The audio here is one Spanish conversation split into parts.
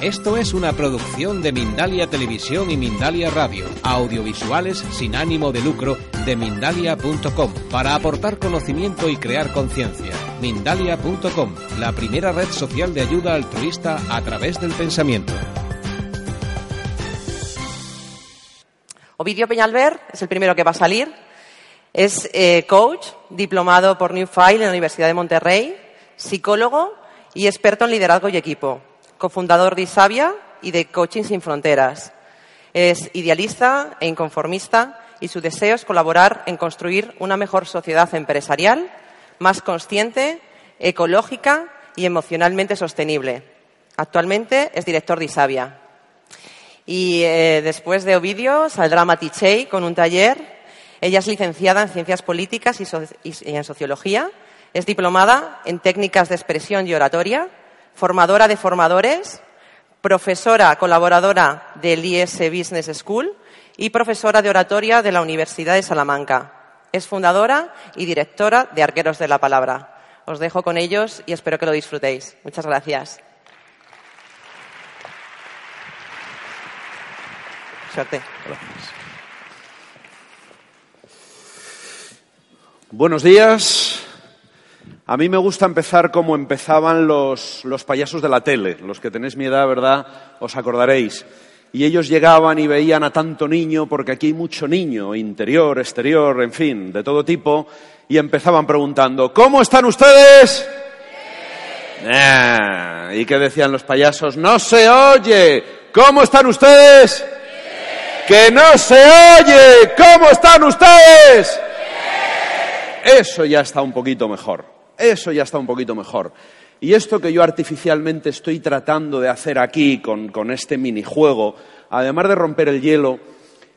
Esto es una producción de Mindalia Televisión y Mindalia Radio, audiovisuales sin ánimo de lucro de mindalia.com, para aportar conocimiento y crear conciencia. Mindalia.com, la primera red social de ayuda altruista a través del pensamiento. Ovidio Peñalver es el primero que va a salir. Es eh, coach, diplomado por New File en la Universidad de Monterrey, psicólogo y experto en liderazgo y equipo cofundador de Isabia y de Coaching Sin Fronteras. Es idealista e inconformista y su deseo es colaborar en construir una mejor sociedad empresarial, más consciente, ecológica y emocionalmente sostenible. Actualmente es director de Isabia. Y eh, después de Ovidio saldrá Matichey con un taller. Ella es licenciada en Ciencias Políticas y en Sociología. Es diplomada en Técnicas de Expresión y Oratoria formadora de formadores, profesora colaboradora del IS Business School y profesora de oratoria de la Universidad de Salamanca. Es fundadora y directora de Arqueros de la Palabra. Os dejo con ellos y espero que lo disfrutéis. Muchas gracias. Suerte. Buenos días. A mí me gusta empezar como empezaban los, los payasos de la tele. Los que tenéis mi edad, ¿verdad? Os acordaréis. Y ellos llegaban y veían a tanto niño, porque aquí hay mucho niño, interior, exterior, en fin, de todo tipo, y empezaban preguntando, ¿cómo están ustedes? ¿Y qué decían los payasos? No se oye. ¿Cómo están ustedes? Que no se oye. ¿Cómo están ustedes? Eso ya está un poquito mejor. Eso ya está un poquito mejor. Y esto que yo artificialmente estoy tratando de hacer aquí con, este minijuego, además de romper el hielo,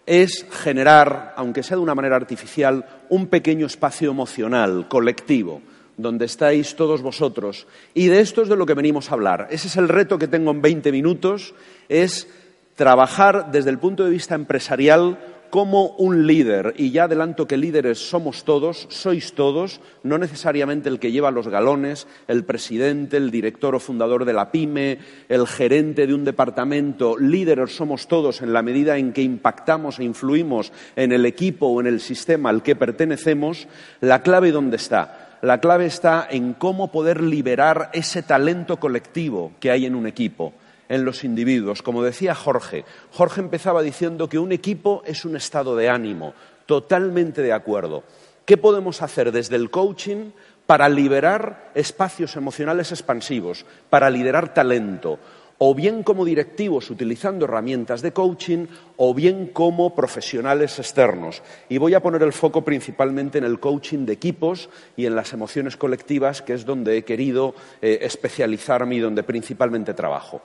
es generar, aunque sea de una manera artificial, un pequeño espacio emocional, colectivo, donde estáis todos vosotros. Y de esto es de lo que venimos a hablar. Ese es el reto que tengo en 20 minutos, es trabajar desde el punto de vista empresarial como un líder, y ya adelanto que líderes somos todos, sois todos, no necesariamente el que lleva los galones, el presidente, el director o fundador de la pyme, el gerente de un departamento, líderes somos todos en la medida en que impactamos e influimos en el equipo o en el sistema al que pertenecemos, la clave dónde está. La clave está en cómo poder liberar ese talento colectivo que hay en un equipo en los individuos. Como decía Jorge, Jorge empezaba diciendo que un equipo es un estado de ánimo, totalmente de acuerdo. ¿Qué podemos hacer desde el coaching para liberar espacios emocionales expansivos, para liderar talento? o bien como directivos utilizando herramientas de coaching, o bien como profesionales externos. Y voy a poner el foco principalmente en el coaching de equipos y en las emociones colectivas, que es donde he querido eh, especializarme y donde principalmente trabajo.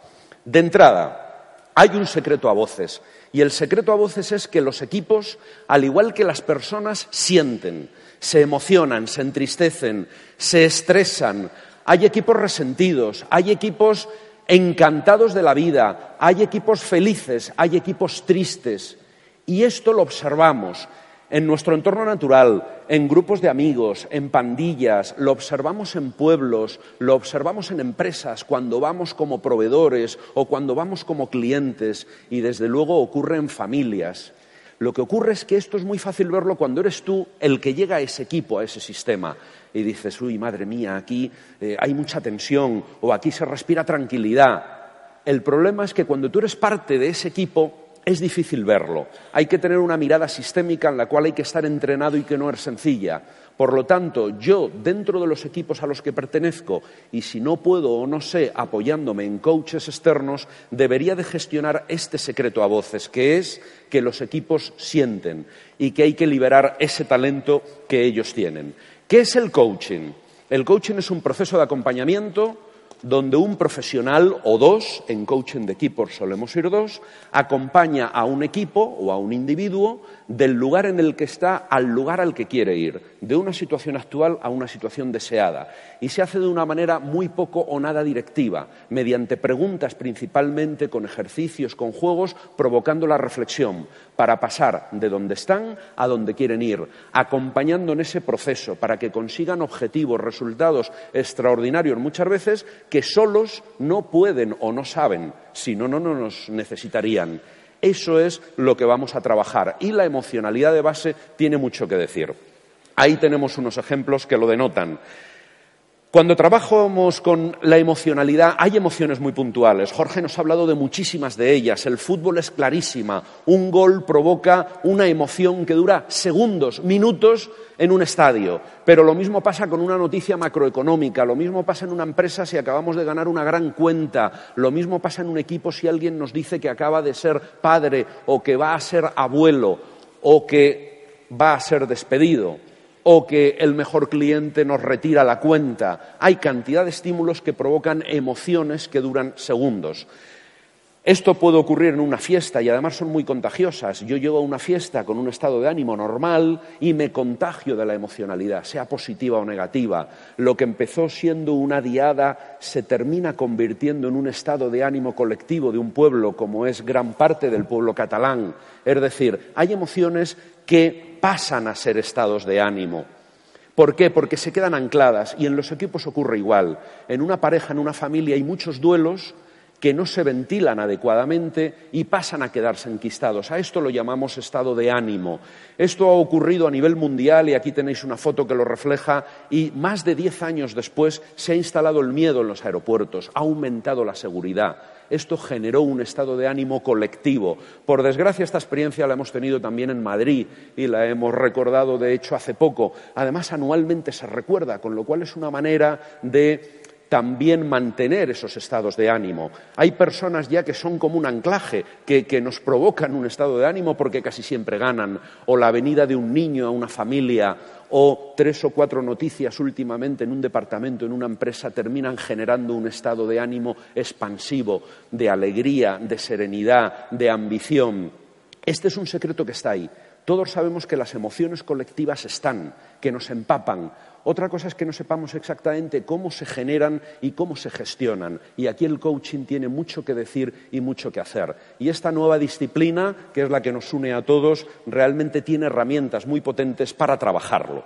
De entrada, hay un secreto a voces. Y el secreto a voces es que los equipos, al igual que las personas, sienten, se emocionan, se entristecen, se estresan. Hay equipos resentidos, hay equipos encantados de la vida, hay equipos felices, hay equipos tristes. Y esto lo observamos en nuestro entorno natural, en grupos de amigos, en pandillas, lo observamos en pueblos, lo observamos en empresas, cuando vamos como proveedores o cuando vamos como clientes y desde luego ocurre en familias. Lo que ocurre es que esto es muy fácil verlo cuando eres tú el que llega a ese equipo, a ese sistema, y dices, uy, madre mía, aquí eh, hay mucha tensión o aquí se respira tranquilidad. El problema es que cuando tú eres parte de ese equipo, es difícil verlo. Hay que tener una mirada sistémica en la cual hay que estar entrenado y que no es sencilla. Por lo tanto, yo, dentro de los equipos a los que pertenezco, y si no puedo o no sé, apoyándome en coaches externos, debería de gestionar este secreto a voces, que es que los equipos sienten y que hay que liberar ese talento que ellos tienen. ¿Qué es el coaching? El coaching es un proceso de acompañamiento donde un profesional o dos, en coaching de equipos solemos ir dos, acompaña a un equipo o a un individuo del lugar en el que está al lugar al que quiere ir, de una situación actual a una situación deseada. Y se hace de una manera muy poco o nada directiva, mediante preguntas principalmente, con ejercicios, con juegos, provocando la reflexión para pasar de donde están a donde quieren ir, acompañando en ese proceso para que consigan objetivos, resultados extraordinarios muchas veces que solos no pueden o no saben, si no, no nos necesitarían. Eso es lo que vamos a trabajar y la emocionalidad de base tiene mucho que decir. Ahí tenemos unos ejemplos que lo denotan. Cuando trabajamos con la emocionalidad, hay emociones muy puntuales. Jorge nos ha hablado de muchísimas de ellas. El fútbol es clarísima. Un gol provoca una emoción que dura segundos, minutos en un estadio. Pero lo mismo pasa con una noticia macroeconómica, lo mismo pasa en una empresa si acabamos de ganar una gran cuenta, lo mismo pasa en un equipo si alguien nos dice que acaba de ser padre o que va a ser abuelo o que va a ser despedido o que el mejor cliente nos retira la cuenta. Hay cantidad de estímulos que provocan emociones que duran segundos. Esto puede ocurrir en una fiesta y además son muy contagiosas. Yo llego a una fiesta con un estado de ánimo normal y me contagio de la emocionalidad, sea positiva o negativa. Lo que empezó siendo una diada se termina convirtiendo en un estado de ánimo colectivo de un pueblo como es gran parte del pueblo catalán. Es decir, hay emociones que pasan a ser estados de ánimo. ¿Por qué? Porque se quedan ancladas y en los equipos ocurre igual. En una pareja, en una familia hay muchos duelos que no se ventilan adecuadamente y pasan a quedarse enquistados. A esto lo llamamos estado de ánimo. Esto ha ocurrido a nivel mundial y aquí tenéis una foto que lo refleja y más de diez años después se ha instalado el miedo en los aeropuertos, ha aumentado la seguridad. Esto generó un estado de ánimo colectivo. Por desgracia, esta experiencia la hemos tenido también en Madrid y la hemos recordado, de hecho, hace poco. Además, anualmente se recuerda, con lo cual es una manera de también mantener esos estados de ánimo. Hay personas ya que son como un anclaje, que, nos provocan un estado de ánimo porque casi siempre ganan, o la venida de un niño a una familia, o tres o cuatro noticias últimamente en un departamento, en una empresa, terminan generando un estado de ánimo expansivo, de alegría, de serenidad, de ambición. Este es un secreto que está ahí. Todos sabemos que las emociones colectivas están, que nos empapan, otra cosa es que no sepamos exactamente cómo se generan y cómo se gestionan. Y aquí el coaching tiene mucho que decir y mucho que hacer. Y esta nueva disciplina, que es la que nos une a todos, realmente tiene herramientas muy potentes para trabajarlo.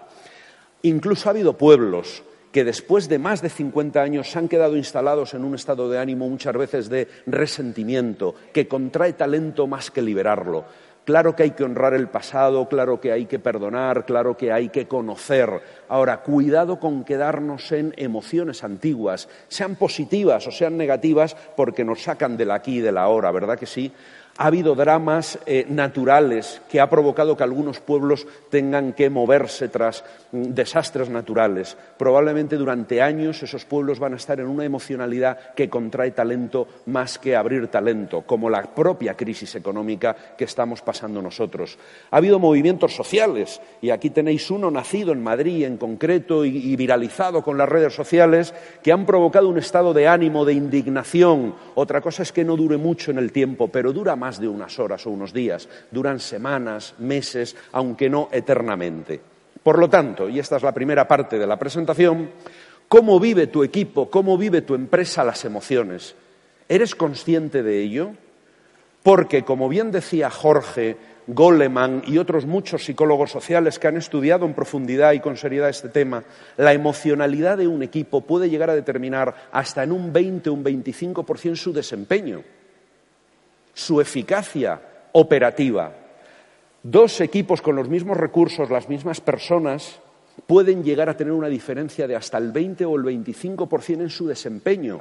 Incluso ha habido pueblos que después de más de 50 años se han quedado instalados en un estado de ánimo muchas veces de resentimiento, que contrae talento más que liberarlo. Claro que hay que honrar el pasado, claro que hay que perdonar, claro que hay que conocer. Ahora, cuidado con quedarnos en emociones antiguas, sean positivas o sean negativas, porque nos sacan del aquí y del ahora, ¿verdad que sí? Ha habido dramas eh, naturales que ha provocado que algunos pueblos tengan que moverse tras mm, desastres naturales. Probablemente durante años esos pueblos van a estar en una emocionalidad que contrae talento más que abrir talento, como la propia crisis económica que estamos pasando nosotros. Ha habido movimientos sociales, y aquí tenéis uno nacido en Madrid en concreto y viralizado con las redes sociales, que han provocado un estado de ánimo, de indignación. Otra cosa es que no dure mucho en el tiempo, pero dura más de unas horas o unos días, duran semanas, meses, aunque no eternamente. Por lo tanto, y esta es la primera parte de la presentación, ¿cómo vive tu equipo, cómo vive tu empresa las emociones? ¿Eres consciente de ello? Porque, como bien decía Jorge, Goleman y otros muchos psicólogos sociales que han estudiado en profundidad y con seriedad este tema, la emocionalidad de un equipo puede llegar a determinar hasta en un 20 o un 25% su desempeño su eficacia operativa. Dos equipos con los mismos recursos, las mismas personas, pueden llegar a tener una diferencia de hasta el 20 o el 25% en su desempeño,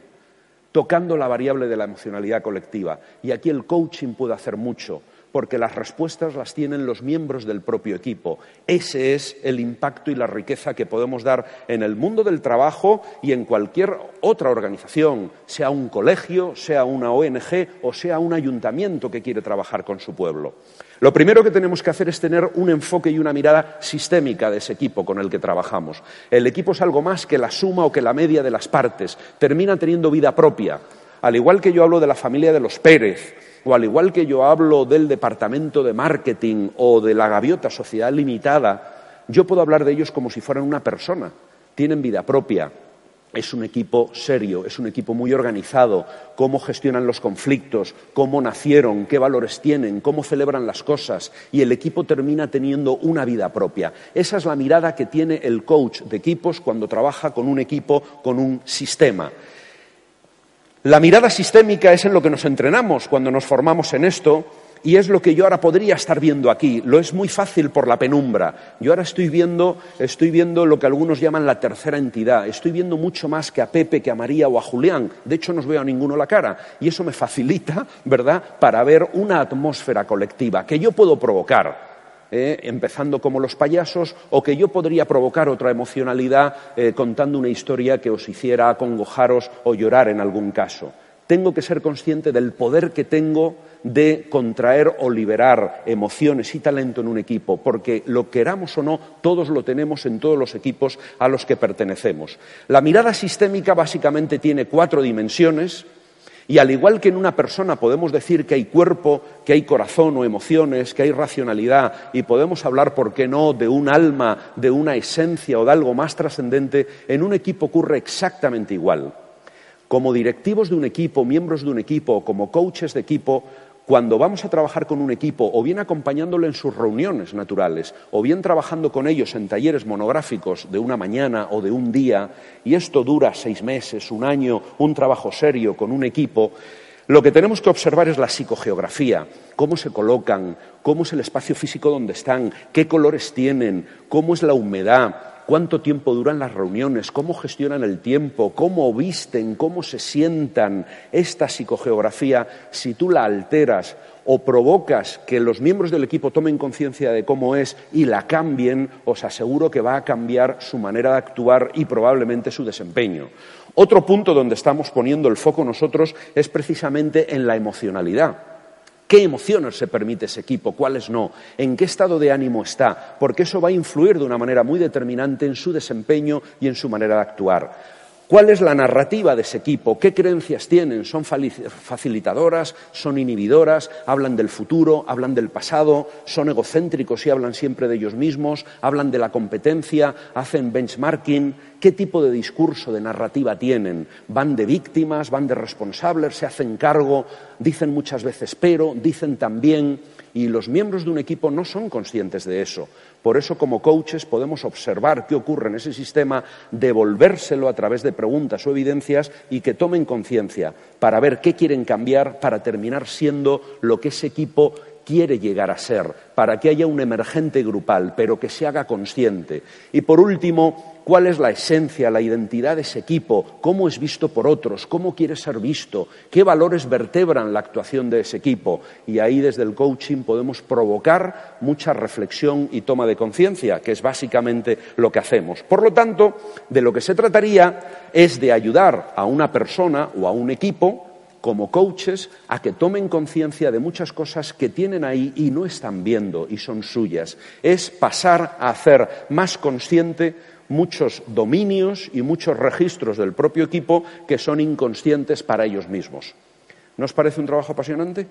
tocando la variable de la emocionalidad colectiva. Y aquí el coaching puede hacer mucho, porque las respuestas las tienen los miembros del propio equipo. Ese es el impacto y la riqueza que podemos dar en el mundo del trabajo y en cualquier otra organización, sea un colegio, sea una ONG o sea un ayuntamiento que quiere trabajar con su pueblo. Lo primero que tenemos que hacer es tener un enfoque y una mirada sistémica de ese equipo con el que trabajamos. El equipo es algo más que la suma o que la media de las partes. Termina teniendo vida propia. Al igual que yo hablo de la familia de los Pérez, o al igual que yo hablo del departamento de marketing o de la gaviota sociedad limitada, yo puedo hablar de ellos como si fueran una persona. Tienen vida propia, es un equipo serio, es un equipo muy organizado, cómo gestionan los conflictos, cómo nacieron, qué valores tienen, cómo celebran las cosas y el equipo termina teniendo una vida propia. Esa es la mirada que tiene el coach de equipos cuando trabaja con un equipo, con un sistema. La mirada sistémica es en lo que nos entrenamos cuando nos formamos en esto y es lo que yo ahora podría estar viendo aquí. Lo es muy fácil por la penumbra. Yo ahora estoy viendo, estoy viendo lo que algunos llaman la tercera entidad. Estoy viendo mucho más que a Pepe, que a María o a Julián. De hecho, no os veo a ninguno la cara. Y eso me facilita, ¿verdad?, para ver una atmósfera colectiva que yo puedo provocar. ¿Eh? empezando como los payasos, o que yo podría provocar otra emocionalidad eh, contando una historia que os hiciera acongojaros o llorar en algún caso. Tengo que ser consciente del poder que tengo de contraer o liberar emociones y talento en un equipo, porque lo queramos o no, todos lo tenemos en todos los equipos a los que pertenecemos. La mirada sistémica básicamente tiene cuatro dimensiones. Y al igual que en una persona podemos decir que hay cuerpo, que hay corazón o emociones, que hay racionalidad, y podemos hablar, ¿por qué no?, de un alma, de una esencia o de algo más trascendente, en un equipo ocurre exactamente igual. Como directivos de un equipo, miembros de un equipo, como coaches de equipo, cuando vamos a trabajar con un equipo, o bien acompañándolo en sus reuniones naturales, o bien trabajando con ellos en talleres monográficos de una mañana o de un día, y esto dura seis meses, un año, un trabajo serio con un equipo, lo que tenemos que observar es la psicogeografía, cómo se colocan, cómo es el espacio físico donde están, qué colores tienen, cómo es la humedad, cuánto tiempo duran las reuniones, cómo gestionan el tiempo, cómo visten, cómo se sientan. Esta psicogeografía, si tú la alteras o provocas que los miembros del equipo tomen conciencia de cómo es y la cambien, os aseguro que va a cambiar su manera de actuar y probablemente su desempeño. Otro punto donde estamos poniendo el foco nosotros es precisamente en la emocionalidad. ¿Qué emociones se permite ese equipo? ¿Cuáles no? ¿En qué estado de ánimo está? Porque eso va a influir de una manera muy determinante en su desempeño y en su manera de actuar. ¿Cuál es la narrativa de ese equipo? ¿Qué creencias tienen? ¿Son facilitadoras? ¿Son inhibidoras? ¿Hablan del futuro? ¿Hablan del pasado? ¿Son egocéntricos y hablan siempre de ellos mismos? ¿Hablan de la competencia? ¿Hacen benchmarking? ¿Qué tipo de discurso, de narrativa tienen? ¿Van de víctimas? ¿Van de responsables? ¿Se hacen cargo? ¿Dicen muchas veces pero? ¿Dicen también? Y los miembros de un equipo no son conscientes de eso. Por eso, como coaches, podemos observar qué ocurre en ese sistema, devolvérselo a través de preguntas o evidencias y que tomen conciencia para ver qué quieren cambiar para terminar siendo lo que ese equipo quiere llegar a ser, para que haya un emergente grupal, pero que se haga consciente. Y por último, cuál es la esencia, la identidad de ese equipo, cómo es visto por otros, cómo quiere ser visto, qué valores vertebran la actuación de ese equipo. Y ahí desde el coaching podemos provocar mucha reflexión y toma de conciencia, que es básicamente lo que hacemos. Por lo tanto, de lo que se trataría es de ayudar a una persona o a un equipo como coaches a que tomen conciencia de muchas cosas que tienen ahí y no están viendo y son suyas. Es pasar a hacer más consciente muchos dominios y muchos registros del propio equipo que son inconscientes para ellos mismos. ¿No os parece un trabajo apasionante?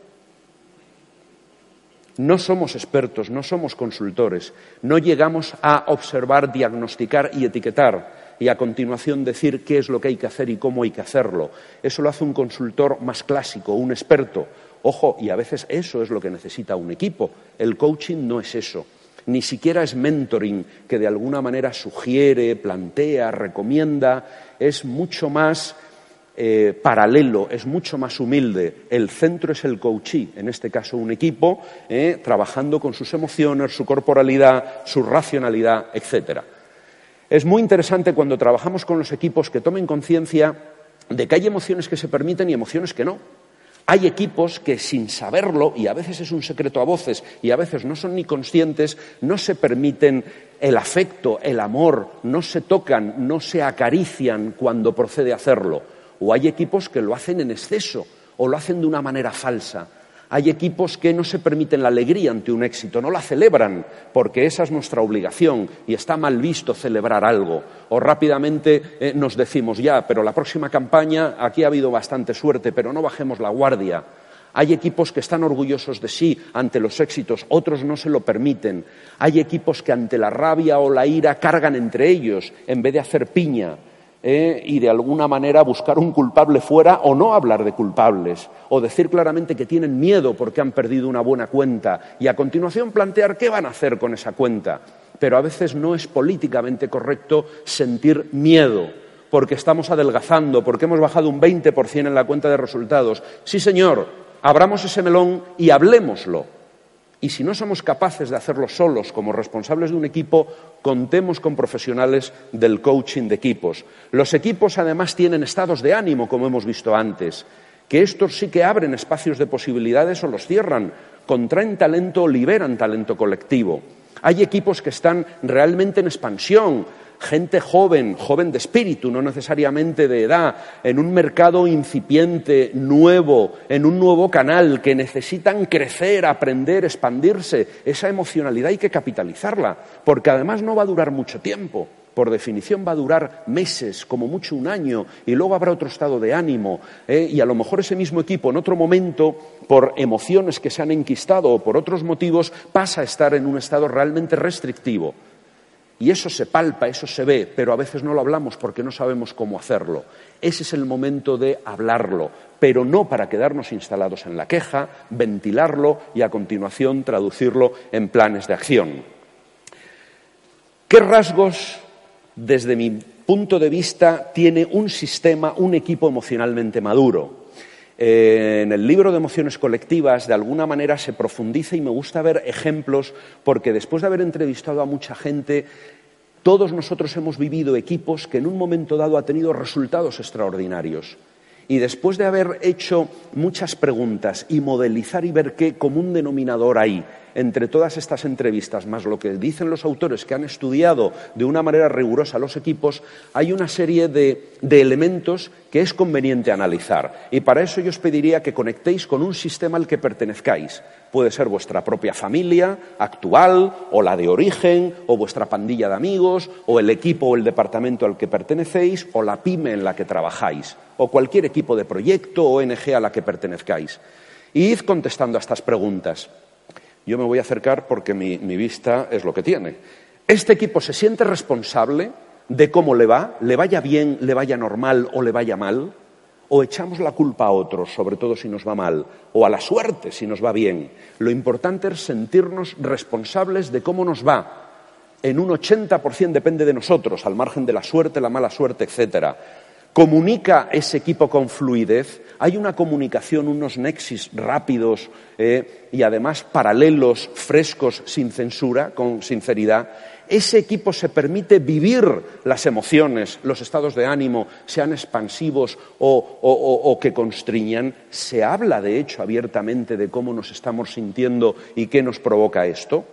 No somos expertos, no somos consultores, no llegamos a observar, diagnosticar y etiquetar y a continuación decir qué es lo que hay que hacer y cómo hay que hacerlo. Eso lo hace un consultor más clásico, un experto. Ojo, y a veces eso es lo que necesita un equipo. El coaching no es eso ni siquiera es mentoring que de alguna manera sugiere, plantea, recomienda, es mucho más eh, paralelo, es mucho más humilde. El centro es el coachee, en este caso un equipo, eh, trabajando con sus emociones, su corporalidad, su racionalidad, etc. Es muy interesante cuando trabajamos con los equipos que tomen conciencia de que hay emociones que se permiten y emociones que no. Hay equipos que sin saberlo, y a veces es un secreto a voces, y a veces no son ni conscientes, no se permiten el afecto, el amor, no se tocan, no se acarician cuando procede a hacerlo. O hay equipos que lo hacen en exceso o lo hacen de una manera falsa. Hay equipos que no se permiten la alegría ante un éxito, no la celebran, porque esa es nuestra obligación y está mal visto celebrar algo. O rápidamente eh, nos decimos, ya, pero la próxima campaña aquí ha habido bastante suerte, pero no bajemos la guardia. Hay equipos que están orgullosos de sí ante los éxitos, otros no se lo permiten. Hay equipos que ante la rabia o la ira cargan entre ellos en vez de hacer piña. ¿Eh? y de alguna manera buscar un culpable fuera o no hablar de culpables o decir claramente que tienen miedo porque han perdido una buena cuenta y a continuación plantear qué van a hacer con esa cuenta. Pero a veces no es políticamente correcto sentir miedo porque estamos adelgazando, porque hemos bajado un 20% en la cuenta de resultados. Sí, señor, abramos ese melón y hablémoslo y si no somos capaces de hacerlo solos como responsables de un equipo, contemos con profesionales del coaching de equipos. Los equipos además tienen estados de ánimo, como hemos visto antes, que estos sí que abren espacios de posibilidades o los cierran, contraen talento o liberan talento colectivo. Hay equipos que están realmente en expansión, gente joven, joven de espíritu, no necesariamente de edad, en un mercado incipiente, nuevo, en un nuevo canal, que necesitan crecer, aprender, expandirse. Esa emocionalidad hay que capitalizarla, porque además no va a durar mucho tiempo. Por definición va a durar meses, como mucho un año, y luego habrá otro estado de ánimo. ¿eh? Y a lo mejor ese mismo equipo, en otro momento, por emociones que se han enquistado o por otros motivos, pasa a estar en un estado realmente restrictivo. Y eso se palpa, eso se ve, pero a veces no lo hablamos porque no sabemos cómo hacerlo. Ese es el momento de hablarlo, pero no para quedarnos instalados en la queja, ventilarlo y a continuación traducirlo en planes de acción. ¿Qué rasgos, desde mi punto de vista, tiene un sistema, un equipo emocionalmente maduro? Eh, en el libro de emociones colectivas, de alguna manera, se profundiza y me gusta ver ejemplos, porque después de haber entrevistado a mucha gente, todos nosotros hemos vivido equipos que en un momento dado han tenido resultados extraordinarios. Y después de haber hecho muchas preguntas y modelizar y ver qué común denominador hay entre todas estas entrevistas, más lo que dicen los autores que han estudiado de una manera rigurosa los equipos, hay una serie de, elementos que es conveniente analizar. Y para eso yo os pediría que conectéis con un sistema al que pertenezcáis. Puede ser vuestra propia familia actual, o la de origen, o vuestra pandilla de amigos, o el equipo o el departamento al que pertenecéis, o la pyme en la que trabajáis, o cualquier equipo de proyecto o ONG a la que pertenezcáis. Y id contestando a estas preguntas. Yo me voy a acercar porque mi, vista es lo que tiene. ¿Este equipo se siente responsable de cómo le va? ¿Le vaya bien, le vaya normal o le vaya mal? ¿O echamos la culpa a otros, sobre todo si nos va mal? ¿O a la suerte si nos va bien? Lo importante es sentirnos responsables de cómo nos va. En un 80% depende de nosotros, al margen de la suerte, la mala suerte, etcétera. ¿Comunica ese equipo con fluidez? ¿Hay una comunicación, unos nexis rápidos eh, y además paralelos, frescos, sin censura, con sinceridad? ¿Ese equipo se permite vivir las emociones, los estados de ánimo, sean expansivos o, que constriñan? ¿Se habla, de hecho, abiertamente de cómo nos estamos sintiendo y qué nos provoca esto?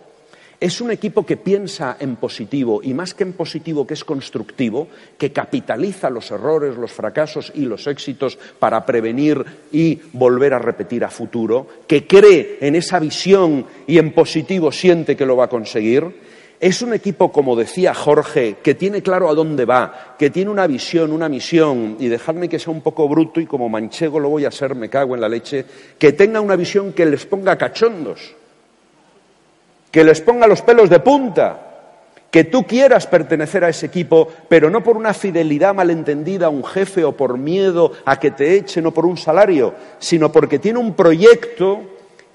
Es un equipo que piensa en positivo y más que en positivo, que es constructivo, que capitaliza los errores, los fracasos y los éxitos para prevenir y volver a repetir a futuro, que cree en esa visión y en positivo siente que lo va a conseguir. Es un equipo, como decía Jorge, que tiene claro a dónde va, que tiene una visión, una misión, y dejadme que sea un poco bruto y como manchego lo voy a ser, me cago en la leche, que tenga una visión que les ponga cachondos que les ponga los pelos de punta, que tú quieras pertenecer a ese equipo, pero no por una fidelidad malentendida a un jefe o por miedo a que te echen o por un salario, sino porque tiene un proyecto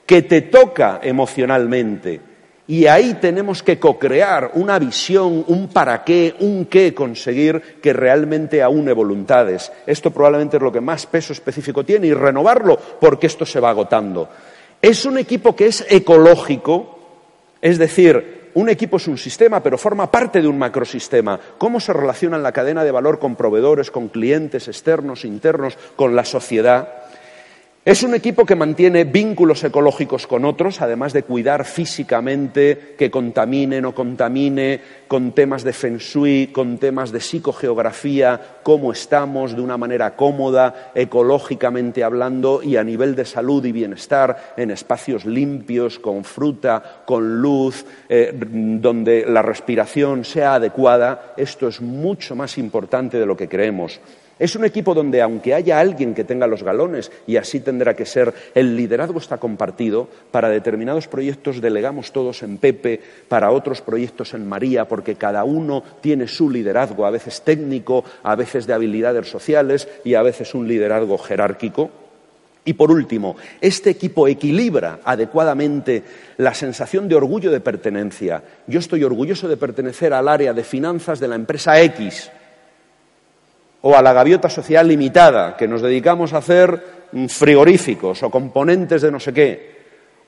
que te toca emocionalmente. Y ahí tenemos que co-crear una visión, un para qué, un qué conseguir que realmente aúne voluntades. Esto probablemente es lo que más peso específico tiene y renovarlo porque esto se va agotando. Es un equipo que es ecológico, es decir, un equipo es un sistema, pero forma parte de un macrosistema. ¿Cómo se relaciona en la cadena de valor con proveedores, con clientes externos, internos, con la sociedad? Es un equipo que mantiene vínculos ecológicos con otros, además de cuidar físicamente que contamine, no contamine, con temas de feng shui, con temas de psicogeografía, cómo estamos de una manera cómoda, ecológicamente hablando y a nivel de salud y bienestar, en espacios limpios, con fruta, con luz, eh, donde la respiración sea adecuada. Esto es mucho más importante de lo que creemos. Es un equipo donde, aunque haya alguien que tenga los galones, y así tendrá que ser, el liderazgo está compartido, para determinados proyectos delegamos todos en Pepe, para otros proyectos en María, porque cada uno tiene su liderazgo, a veces técnico, a veces de habilidades sociales y a veces un liderazgo jerárquico. Y por último, este equipo equilibra adecuadamente la sensación de orgullo de pertenencia. Yo estoy orgulloso de pertenecer al área de finanzas de la empresa X o a la gaviota social limitada, que nos dedicamos a hacer mm, frigoríficos o componentes de no sé qué,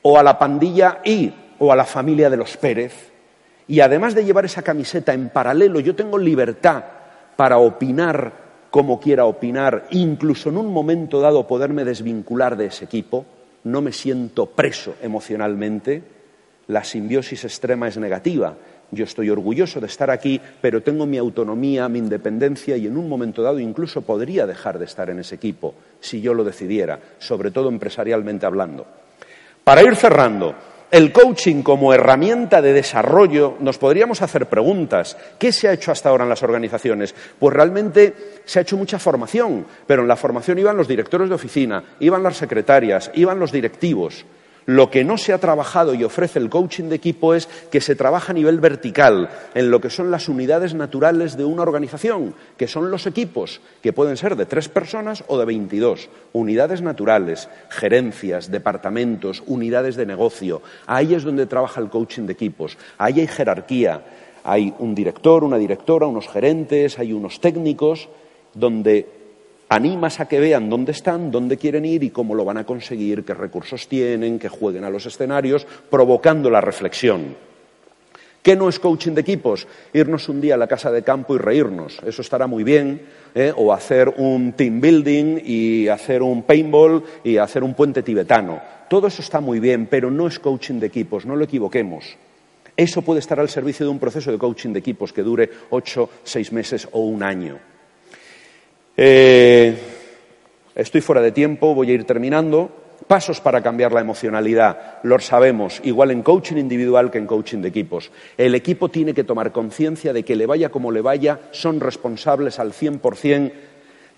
o a la pandilla Y o a la familia de los Pérez. Y además de llevar esa camiseta en paralelo, yo tengo libertad para opinar como quiera opinar, incluso en un momento dado poderme desvincular de ese equipo, no me siento preso emocionalmente, la simbiosis extrema es negativa yo estoy orgulloso de estar aquí, pero tengo mi autonomía, mi independencia y en un momento dado incluso podría dejar de estar en ese equipo si yo lo decidiera, sobre todo empresarialmente hablando. Para ir cerrando, el coaching como herramienta de desarrollo, nos podríamos hacer preguntas. ¿Qué se ha hecho hasta ahora en las organizaciones? Pues realmente se ha hecho mucha formación, pero en la formación iban los directores de oficina, iban las secretarias, iban los directivos. Lo que no se ha trabajado y ofrece el coaching de equipo es que se trabaja a nivel vertical, en lo que son las unidades naturales de una organización, que son los equipos, que pueden ser de tres personas o de veintidós. Unidades naturales, gerencias, departamentos, unidades de negocio. Ahí es donde trabaja el coaching de equipos. Ahí hay jerarquía. Hay un director, una directora, unos gerentes, hay unos técnicos, donde animas a que vean dónde están, dónde quieren ir y cómo lo van a conseguir, qué recursos tienen, que jueguen a los escenarios, provocando la reflexión. ¿Qué no es coaching de equipos? Irnos un día a la casa de campo y reírnos. Eso estará muy bien. ¿eh? O hacer un team building y hacer un paintball y hacer un puente tibetano. Todo eso está muy bien, pero no es coaching de equipos, no lo equivoquemos. Eso puede estar al servicio de un proceso de coaching de equipos que dure ocho, seis meses o un año. Eh, estoy fuera de tiempo, voy a ir terminando. Pasos para cambiar la emocionalidad, los sabemos, igual en coaching individual que en coaching de equipos. El equipo tiene que tomar conciencia de que le vaya como le vaya, son responsables al 100%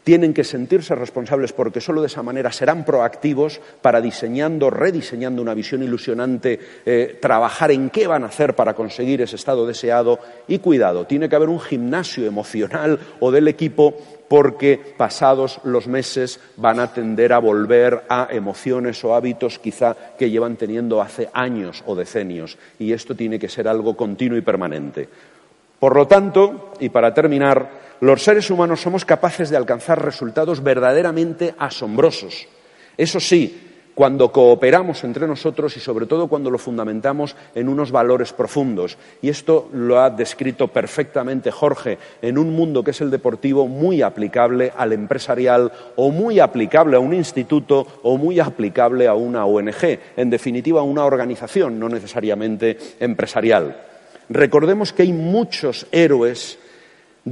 tienen que sentirse responsables porque solo de esa manera serán proactivos para diseñando, rediseñando una visión ilusionante, eh, trabajar en qué van a hacer para conseguir ese estado deseado y cuidado, tiene que haber un gimnasio emocional o del equipo porque pasados los meses van a tender a volver a emociones o hábitos quizá que llevan teniendo hace años o decenios y esto tiene que ser algo continuo y permanente. Por lo tanto, y para terminar, los seres humanos somos capaces de alcanzar resultados verdaderamente asombrosos. Eso sí, cuando cooperamos entre nosotros y sobre todo cuando lo fundamentamos en unos valores profundos. Y esto lo ha descrito perfectamente Jorge en un mundo que es el deportivo muy aplicable al empresarial o muy aplicable a un instituto o muy aplicable a una ONG, en definitiva a una organización, no necesariamente empresarial. Recordemos que hay muchos héroes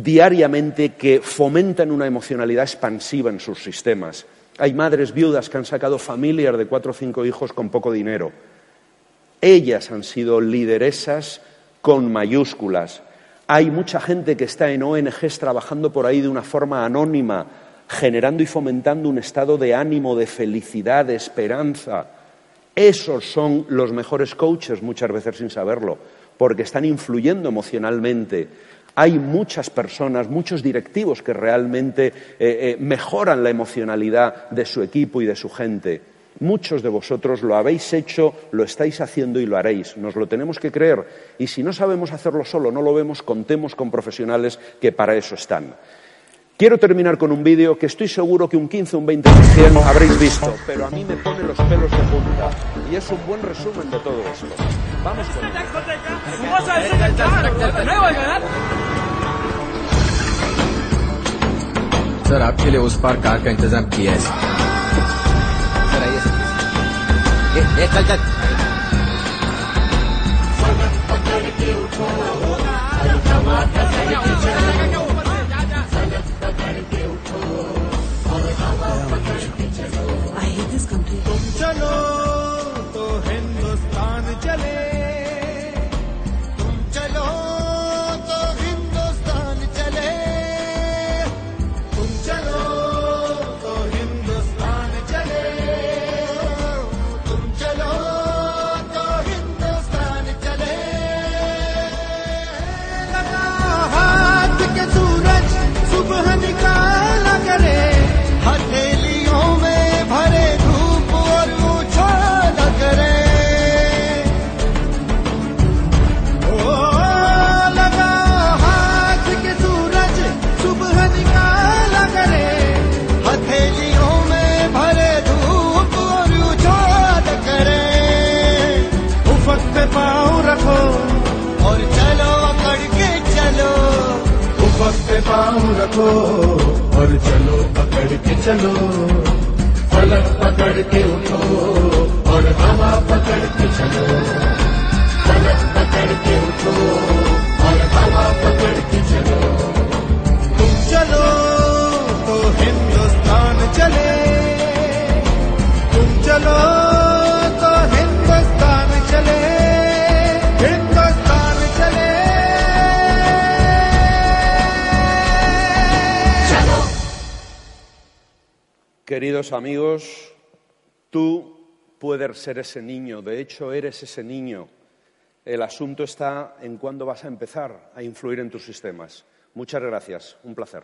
diariamente que fomentan una emocionalidad expansiva en sus sistemas. Hay madres viudas que han sacado familias de cuatro o cinco hijos con poco dinero. Ellas han sido lideresas con mayúsculas. Hay mucha gente que está en ONGs trabajando por ahí de una forma anónima, generando y fomentando un estado de ánimo, de felicidad, de esperanza. Esos son los mejores coaches muchas veces sin saberlo porque están influyendo emocionalmente. Hay muchas personas, muchos directivos que realmente eh, eh, mejoran la emocionalidad de su equipo y de su gente. Muchos de vosotros lo habéis hecho, lo estáis haciendo y lo haréis. Nos lo tenemos que creer. Y si no sabemos hacerlo solo, no lo vemos, contemos con profesionales que para eso están. Quiero terminar con un vídeo que estoy seguro que un 15 o un 20% habréis visto, pero a mí me pone los pelos de punta y es un buen resumen de todo esto. Vamos con sir आपके लिए उस पार कार का इंतज़ाम किया है। सर आइए चल रखो और चलो पकड़ के चलो। फलक पकड़ के उठो और हवा पकड़ के चलो। फलक पकड़ के उठो और हवा पकड़ के चलो। तुम चलो तो हिंदुस्तान चले। तुम चलो Queridos amigos, tú puedes ser ese niño, de hecho eres ese niño. El asunto está en cuándo vas a empezar a influir en tus sistemas. Muchas gracias, un placer.